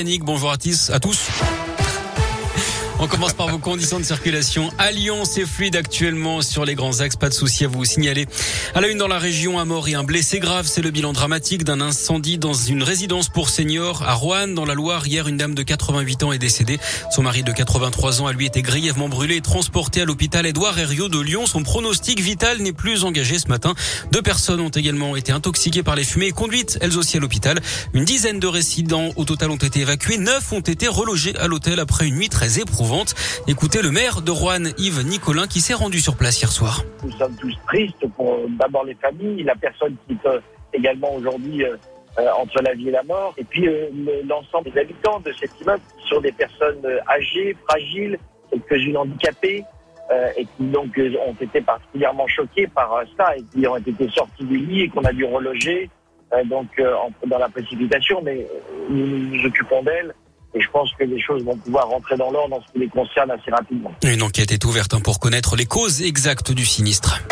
Bonjour. À tous. On commence par vos conditions de circulation. À Lyon, c'est fluide actuellement sur les grands axes. Pas de souci à vous signaler. À la une dans la région, un mort et un blessé grave. C'est le bilan dramatique d'un incendie dans une résidence pour seniors à Rouen, dans la Loire. Hier, une dame de 88 ans est décédée. Son mari de 83 ans a lui été grièvement brûlé et transporté à l'hôpital Édouard Herriot de Lyon. Son pronostic vital n'est plus engagé ce matin. Deux personnes ont également été intoxiquées par les fumées et conduites, elles aussi, à l'hôpital. Une dizaine de résidents au total ont été évacués. Neuf ont été relogés à l'hôtel après une nuit très Écoutez le maire de Rouen, Yves Nicolin, qui s'est rendu sur place hier soir. Nous sommes tous tristes pour d'abord les familles, la personne qui est également aujourd'hui euh, euh, entre la vie et la mort, et puis euh, l'ensemble des habitants de cet immeuble qui sont des personnes âgées, fragiles, quelques-unes handicapées, et qui donc ont été particulièrement choquées par ça et qui ont été sorties du lit et qu'on a dû reloger donc dans la précipitation, mais nous nous occupons d'elles et je pense que les choses vont pouvoir rentrer dans l'ordre en ce qui les concerne assez rapidement. Une enquête est ouverte hein, pour connaître les causes exactes du sinistre.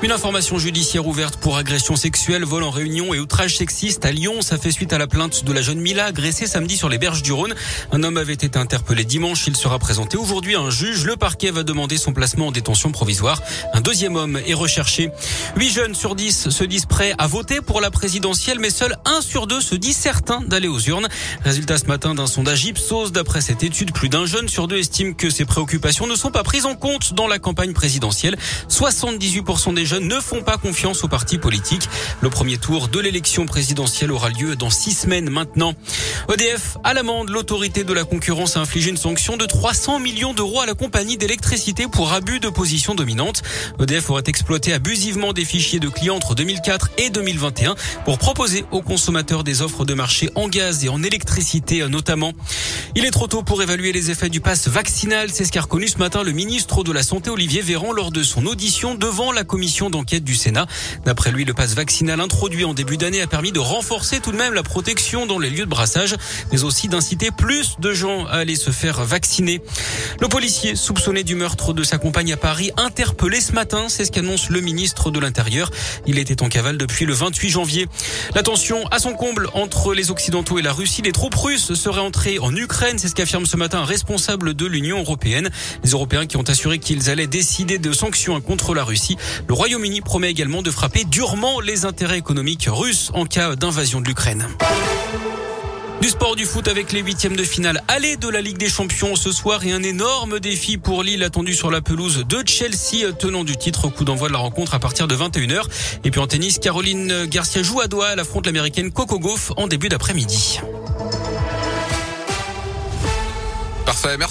Une information judiciaire ouverte pour agression sexuelle, vol en réunion et outrage sexiste à Lyon. Ça fait suite à la plainte de la jeune Mila agressée samedi sur les berges du Rhône. Un homme avait été interpellé dimanche. Il sera présenté aujourd'hui à un juge. Le parquet va demander son placement en détention provisoire. Un deuxième homme est recherché. Huit jeunes sur dix se disent prêts à voter pour la présidentielle, mais seul un sur deux se dit certain d'aller aux urnes. Résultat ce matin d'un sondage Ipsos. D'après cette étude, plus d'un jeune sur deux estime que ses préoccupations ne sont pas prises en compte dans la campagne présidentielle. 78% des ne font pas confiance aux partis politiques. Le premier tour de l'élection présidentielle aura lieu dans six semaines maintenant. EDF à l'amende, l'autorité de la concurrence a infligé une sanction de 300 millions d'euros à la compagnie d'électricité pour abus de position dominante. EDF aurait exploité abusivement des fichiers de clients entre 2004 et 2021 pour proposer aux consommateurs des offres de marché en gaz et en électricité notamment. Il est trop tôt pour évaluer les effets du pass vaccinal. C'est ce qu'a reconnu ce matin le ministre de la Santé Olivier Véran lors de son audition devant la commission d'enquête du Sénat. D'après lui, le passe vaccinal introduit en début d'année a permis de renforcer tout de même la protection dans les lieux de brassage, mais aussi d'inciter plus de gens à aller se faire vacciner. Le policier soupçonné du meurtre de sa compagne à Paris, interpellé ce matin, c'est ce qu'annonce le ministre de l'Intérieur. Il était en cavale depuis le 28 janvier. La tension à son comble entre les Occidentaux et la Russie. Les troupes russes seraient entrées en Ukraine, c'est ce qu'affirme ce matin un responsable de l'Union européenne. Les Européens qui ont assuré qu'ils allaient décider de sanctions contre la Russie. Le Royaume-Uni promet également de frapper durement les intérêts économiques russes en cas d'invasion de l'Ukraine. Du sport du foot avec les huitièmes de finale aller de la Ligue des Champions ce soir et un énorme défi pour Lille attendu sur la pelouse de Chelsea tenant du titre. Coup d'envoi de la rencontre à partir de 21h. Et puis en tennis, Caroline Garcia joue à Doha. Elle affronte l'américaine Coco Gauff en début d'après-midi. Parfait, merci.